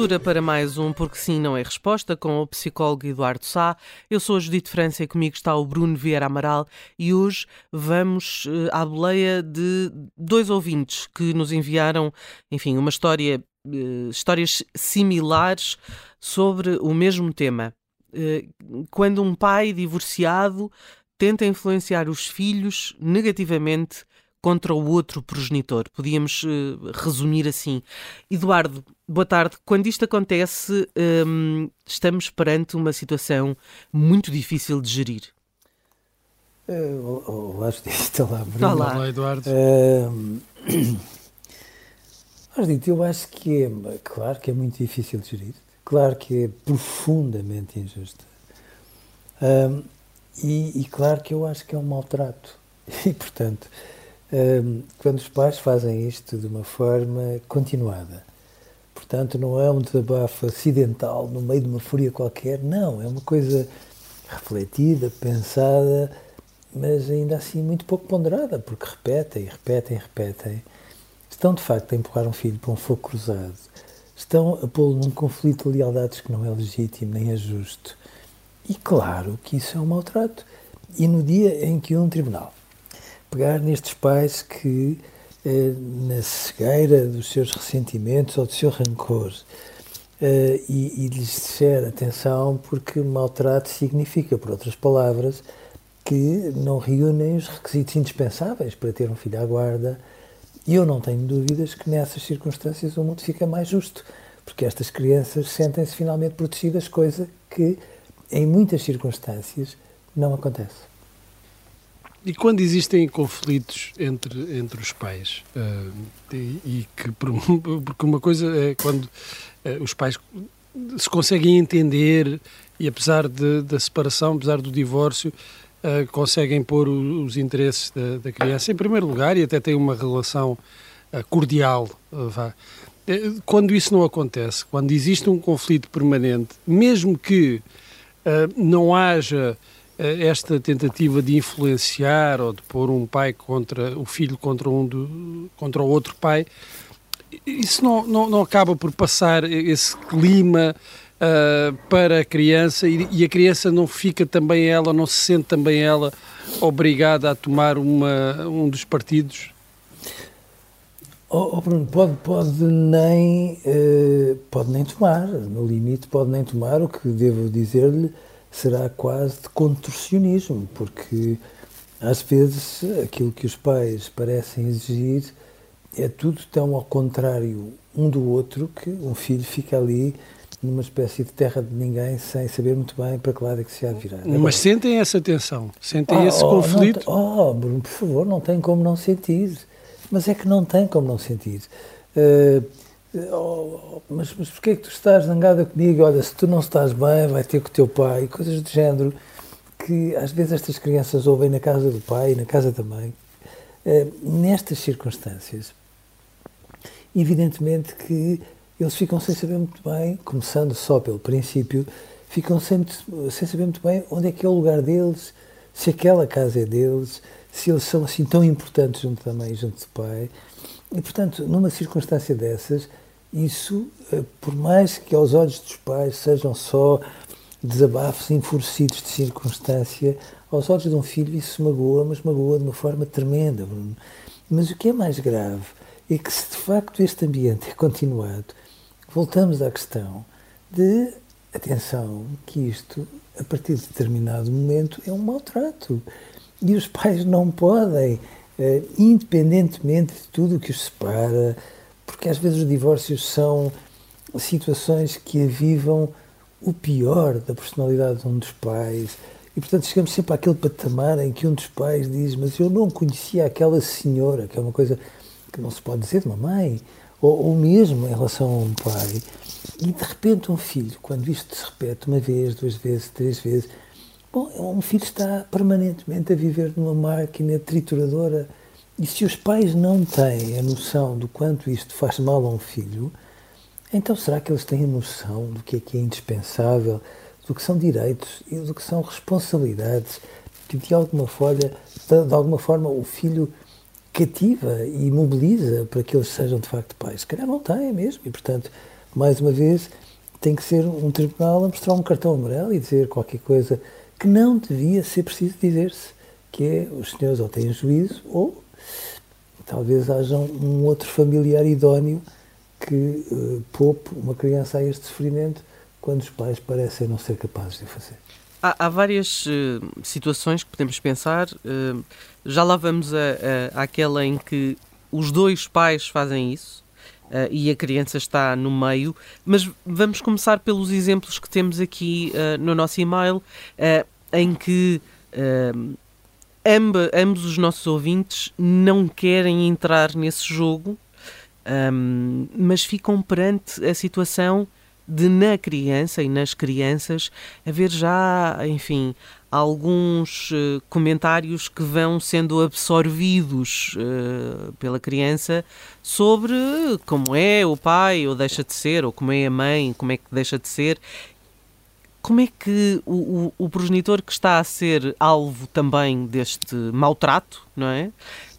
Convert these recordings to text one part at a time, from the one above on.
Altura para mais um Porque Sim Não é Resposta com o psicólogo Eduardo Sá. Eu sou a Judite França e comigo está o Bruno Vieira Amaral e hoje vamos uh, à boleia de dois ouvintes que nos enviaram, enfim, uma história, uh, histórias similares sobre o mesmo tema. Uh, quando um pai divorciado tenta influenciar os filhos negativamente contra o outro progenitor. Podíamos uh, resumir assim. Eduardo, boa tarde. Quando isto acontece, um, estamos perante uma situação muito difícil de gerir. Uh, olá, Judite. Olá, Bruno. Olá, olá Eduardo. Uh, eu acho que é, claro que é muito difícil de gerir. Claro que é profundamente injusta. Uh, e, e claro que eu acho que é um maltrato. E, portanto, quando os pais fazem isto de uma forma continuada. Portanto, não é um desabafo acidental no meio de uma fúria qualquer, não, é uma coisa refletida, pensada, mas ainda assim muito pouco ponderada, porque repetem, repetem, repetem. Estão de facto a empurrar um filho para um fogo cruzado, estão a pô-lo num conflito de lealdades que não é legítimo nem é justo. E claro que isso é um maltrato. E no dia em que um tribunal pegar nestes pais que, eh, na cegueira dos seus ressentimentos ou do seu rancor, eh, e, e lhes disser atenção, porque maltrato significa, por outras palavras, que não reúnem os requisitos indispensáveis para ter um filho à guarda. E eu não tenho dúvidas que nessas circunstâncias o mundo fica mais justo, porque estas crianças sentem-se finalmente protegidas, coisa que em muitas circunstâncias não acontece. E quando existem conflitos entre, entre os pais, uh, e, e, que, porque uma coisa é quando uh, os pais se conseguem entender e apesar de, da separação, apesar do divórcio, uh, conseguem pôr o, os interesses da, da, criança em primeiro lugar e até têm uma relação cordial, vá. Quando isso não acontece, quando existe um conflito permanente, mesmo que não haja esta tentativa de influenciar ou de pôr um pai contra o filho contra um do, contra o outro pai isso não, não, não acaba por passar esse clima uh, para a criança e, e, a criança não fica também ela não se sente também ela obrigada a tomar uma, um dos partidos? Oh, oh, Bruno, pode, pode, nem, uh, pode nem tomar, no limite pode nem tomar, o que devo dizer-lhe será quase de contorcionismo, porque às vezes aquilo que os pais parecem exigir é tudo tão ao contrário um do outro que um filho fica ali numa espécie de terra de ninguém sem saber muito bem para que lado é que se há de virar. Mas sentem essa tensão, sentem oh, esse oh, conflito? oh, Bruno, por favor, não tem como não sentir. Mas é que não tem como não sentir. Uh, Oh, mas, mas porquê é que tu estás zangada comigo? Olha, se tu não estás bem, vai ter com o teu pai, coisas do género, que às vezes estas crianças ouvem na casa do pai e na casa da mãe. Uh, nestas circunstâncias, evidentemente que eles ficam sem saber muito bem, começando só pelo princípio, ficam sem, sem saber muito bem onde é que é o lugar deles, se aquela casa é deles, se eles são assim tão importantes junto da mãe e junto do pai. E, portanto, numa circunstância dessas, isso, eh, por mais que aos olhos dos pais sejam só desabafos enfurecidos de circunstância, aos olhos de um filho isso magoa, mas magoa de uma forma tremenda, Bruno. Mas o que é mais grave é que se de facto este ambiente é continuado, voltamos à questão de, atenção, que isto, a partir de determinado momento, é um maltrato. E os pais não podem uh, independentemente de tudo o que os separa, porque às vezes os divórcios são situações que avivam o pior da personalidade de um dos pais. E, portanto, chegamos sempre àquele patamar em que um dos pais diz: Mas eu não conhecia aquela senhora, que é uma coisa que não se pode dizer de uma mãe, ou, ou mesmo em relação a um pai. E, de repente, um filho, quando isto se repete uma vez, duas vezes, três vezes, bom, um filho está permanentemente a viver numa máquina trituradora. E se os pais não têm a noção do quanto isto faz mal a um filho, então, será que eles têm noção do que é que é indispensável, do que são direitos e do que são responsabilidades que, de alguma forma, de alguma forma o filho cativa e mobiliza para que eles sejam de facto pais? Se calhar não têm mesmo e, portanto, mais uma vez, tem que ser um tribunal a mostrar um cartão amarelo e dizer qualquer coisa que não devia ser preciso dizer-se, que é os senhores ou têm juízo ou talvez haja um outro familiar idóneo que uh, poupe uma criança a este sofrimento quando os pais parecem não ser capazes de fazer. Há, há várias uh, situações que podemos pensar. Uh, já lá vamos àquela em que os dois pais fazem isso uh, e a criança está no meio, mas vamos começar pelos exemplos que temos aqui no nosso e-mail, em que amba, ambos os nossos ouvintes não querem entrar nesse jogo um, mas ficam perante a situação de na criança e nas crianças haver já, enfim, alguns uh, comentários que vão sendo absorvidos uh, pela criança sobre como é o pai ou deixa de ser, ou como é a mãe, como é que deixa de ser. Como é que o, o, o progenitor que está a ser alvo também deste maltrato, não é?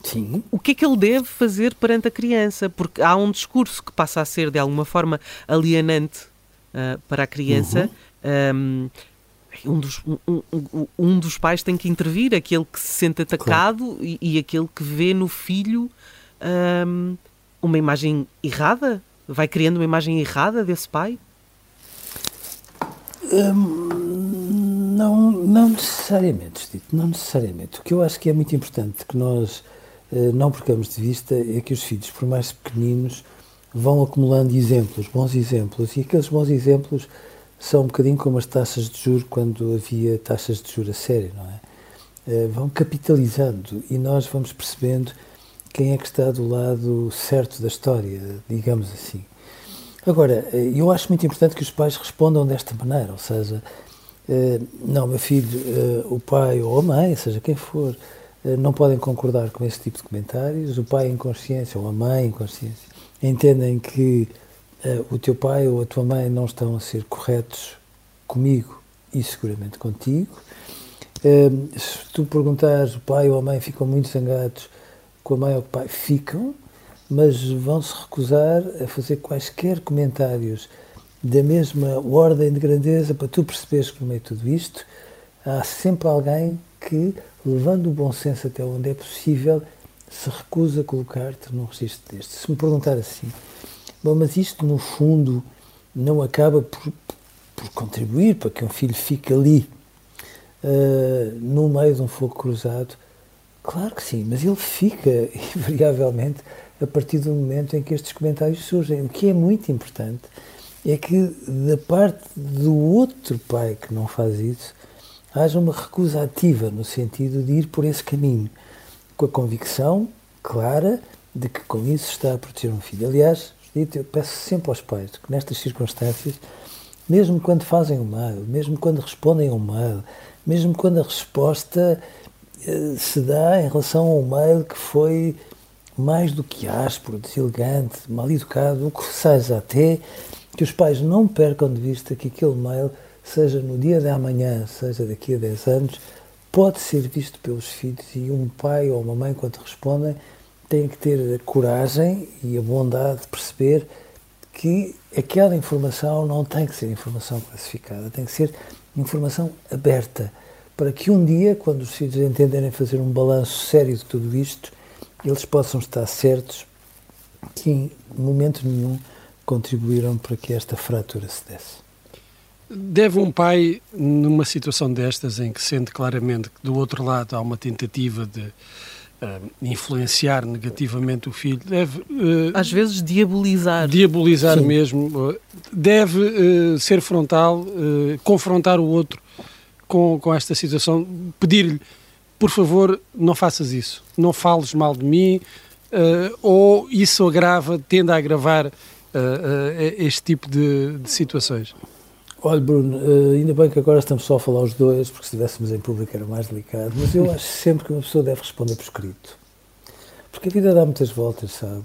Sim. O que é que ele deve fazer perante a criança? Porque há um discurso que passa a ser de alguma forma alienante uh, para a criança. Uhum. Um, um, dos, um, um, dos pais tem que intervir, aquele que se sente atacado claro. e, e, aquele que vê no filho um, uma imagem errada? Vai criando uma imagem errada desse pai? Hum, não, não necessariamente, Steve, não necessariamente. O que eu acho que é muito importante que nós eh, não percamos de vista é que os filhos, por mais pequeninos, vão acumulando exemplos, bons exemplos, e aqueles bons exemplos são um bocadinho como as taxas de juros quando havia taxas de juros a sério, não é? Eh, vão capitalizando e nós vamos percebendo quem é que está do lado certo da história, digamos assim. Agora, eh, eu acho muito importante que os pais respondam desta maneira, ou seja, não, meu filho, o pai ou a mãe, seja quem for, eh, não podem concordar com esse tipo de comentários. O pai em consciência ou a mãe em consciência entendem que o teu pai ou a tua mãe não estão a ser corretos comigo e seguramente contigo. Se tu perguntares, o pai ou a mãe ficam muito zangados com a mãe ou o pai, ficam, mas vão-se recusar a fazer quaisquer comentários da mesma ordem de grandeza para tu perceberes que no meio de tudo isto há sempre alguém que levando o bom senso até onde é possível, se recusa a colocar-te num registro deste. Se me perguntar assim, bom, mas isto no fundo não acaba por, por contribuir para que um filho fique ali uh, no meio de um fogo cruzado? Claro que sim, mas ele fica invariavelmente a partir do momento em que estes comentários surgem. O que é muito importante é que da parte do outro pai que não faz isso, haja uma recusa ativa no sentido de ir por esse caminho, com a convicção clara de que com isso está a proteger um filho. Aliás, eu peço sempre aos pais que nestas circunstâncias, mesmo quando fazem o mal, mesmo quando respondem ao mail, mesmo quando a resposta eh, se dá em relação ao mail que foi mais do que áspero, deselegante, mal educado, o que seja até, que os pais não percam de vista que aquele mail seja no dia de amanhã, seja daqui a 10 anos, pode ser visto pelos filhos e um pai ou uma mãe, quando respondem, tem que ter a coragem e a bondade de perceber que aquela informação não tem que ser informação classificada, tem que ser informação aberta, para que um dia, quando os filhos entenderem fazer um balanço sério de tudo isto, eles possam estar certos que em momento nenhum contribuíram para que esta fratura se desse. Deve um pai, numa situação destas, em que sente claramente que do outro lado há uma tentativa de, uh, influenciar negativamente o filho, deve. Uh, Às vezes diabolizar. Diabolizar Sim. mesmo. deve uh, ser frontal, confrontar o outro com, com esta situação, pedir-lhe, por favor, não faças isso, não fales mal de mim, ou isso agrava, tende a agravar este tipo de, de situações. Olha, Bruno, ainda bem que agora estamos só a falar os dois, porque se estivéssemos em público era mais delicado, mas eu acho sempre que uma pessoa deve responder por escrito. Porque a vida dá muitas voltas, sabe?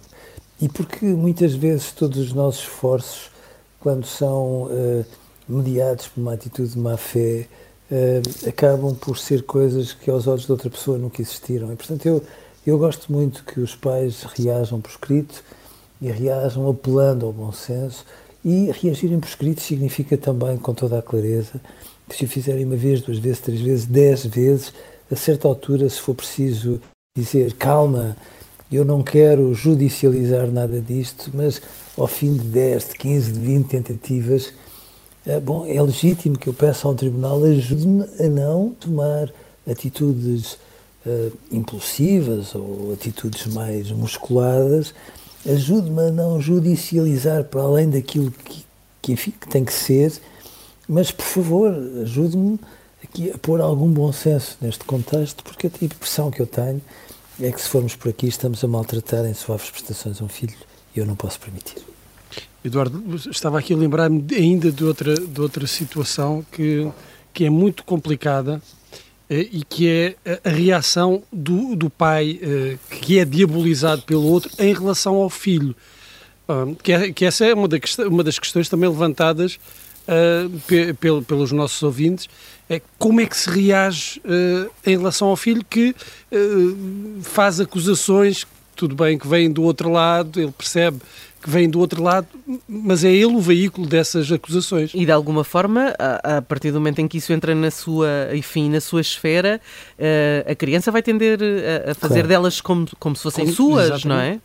E porque muitas vezes todos os nossos esforços, quando são uh, mediados por uma atitude de má fé, uh, acabam por ser coisas que aos olhos de outra pessoa nunca existiram. E, portanto, eu, eu gosto muito que os pais reajam por escrito e reajam apelando ao bom senso e reagirem por escrito significa também, com toda a clareza, que se o fizerem uma vez, duas vezes, três vezes, dez vezes, a certa altura, se for preciso dizer calma, eu não quero judicializar nada disto, mas ao fim de 10, de 15, de 20 tentativas, é, bom, é legítimo que eu peça ao tribunal ajude-me a não tomar atitudes uh, impulsivas ou atitudes mais musculadas ajude-me a não judicializar para além daquilo que, que, enfim, que tem que ser, mas, por favor, ajude-me aqui a pôr algum bom senso neste contexto, porque a impressão que eu tenho é que se formos por aqui estamos a maltratar em suaves prestações um filho e eu não posso permitir. Eduardo, estava aqui a lembrar-me ainda de outra, de outra situação que, que é muito complicada eh, e que é a reação do, do pai eh, que é diabolizado pelo outro em relação ao filho. Que, é, que essa é uma, da, uma das questões também levantadas uh, pelos nossos ouvintes, é como é que se reage uh, em relação ao filho que uh, faz acusações, tudo bem que vêm do outro lado, ele percebe que vem do outro lado, mas é ele o veículo dessas acusações. E de alguma forma, a, a partir do momento em que isso entra na sua, enfim, na sua esfera, uh, a criança vai tender a, a fazer claro. delas como, como se fossem como, suas, exatamente. não é?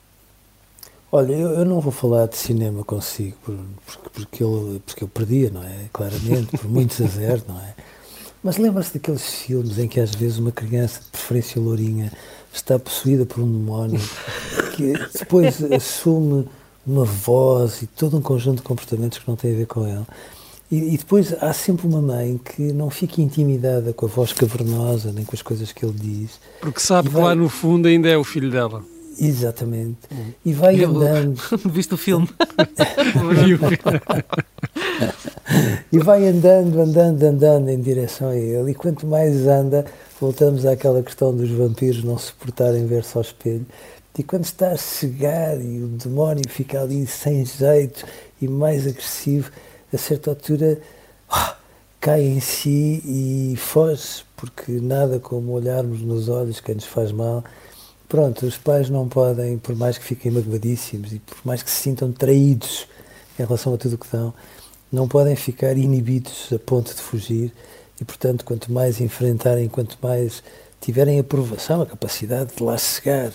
Olha, eu, eu, não vou falar de cinema consigo, porque, porque, eu, porque eu perdia, não é? Claramente, por muitos a zero, não é? Mas lembra-se daqueles filmes em que às vezes uma criança, de preferência lourinha, está possuída por um demónio que depois assume uma voz e todo um conjunto de comportamentos que não têm a ver com ele. E, e, depois há sempre uma mãe que não fica intimidada com a voz cavernosa nem com as coisas que ele diz. Porque sabe vai... que lá no fundo ainda é o filho dela. Exatamente. Hum. E vai andando. Viste o filme? e vai andando, andando, andando em direção a ele. E quanto mais anda, voltamos àquela questão dos vampiros não suportarem ver-se ao espelho. E quando está a chegar e o demónio fica ali sem jeito e mais agressivo, a certa altura oh, cai em si e foge, porque nada como olharmos nos olhos quem nos faz mal. Pronto, os pais não podem, por mais que fiquem magoadíssimos e por mais que se sintam traídos em relação a tudo o que dão, não podem ficar inibidos a ponto de fugir e, portanto, quanto mais enfrentarem, quanto mais tiverem aprovação, a capacidade de lá chegar,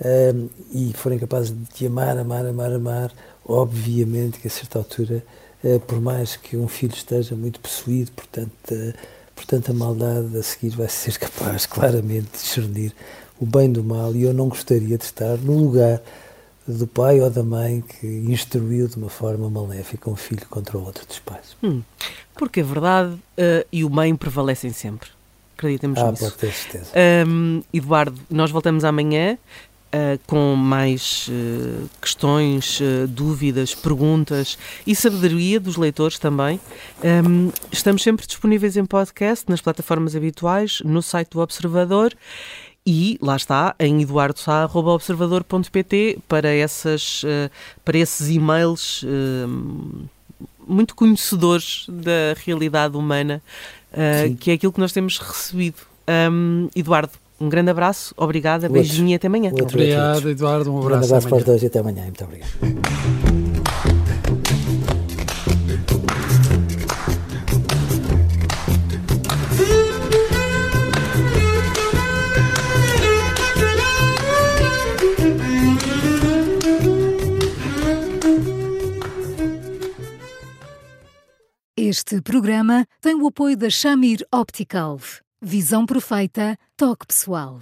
um, e forem capazes de te amar, amar, amar, amar, obviamente que a certa altura, uh, por mais que um filho esteja muito possuído, portanto, uh, portanto a maldade a seguir vai ser capaz claramente de discernir o bem do mal e eu não gostaria de estar no lugar do pai ou da mãe que instruiu de uma forma maléfica um filho contra o outro dos pais. Hum, porque a verdade uh, e o bem prevalecem sempre. Acreditemos ah, nisso. Pode ter certeza. Um, Eduardo, nós voltamos amanhã. Uh, com mais uh, questões, uh, dúvidas, perguntas e sabedoria dos leitores também. Um, estamos sempre disponíveis em podcast, nas plataformas habituais, no site do Observador e lá está, em eduardosá.observador.pt para, essas, para esses e-mails muito conhecedores da realidade humana, que é aquilo que nós temos recebido. Um, Eduardo, um grande abraço, obrigada, outro, beijinho e até amanhã. Outro, obrigado, Eduardo, um abraço. Um grande abraço para os dois e até amanhã. Muito obrigado. Este programa tem o apoio da Shamir Optical. Visão perfeita, toque pessoal.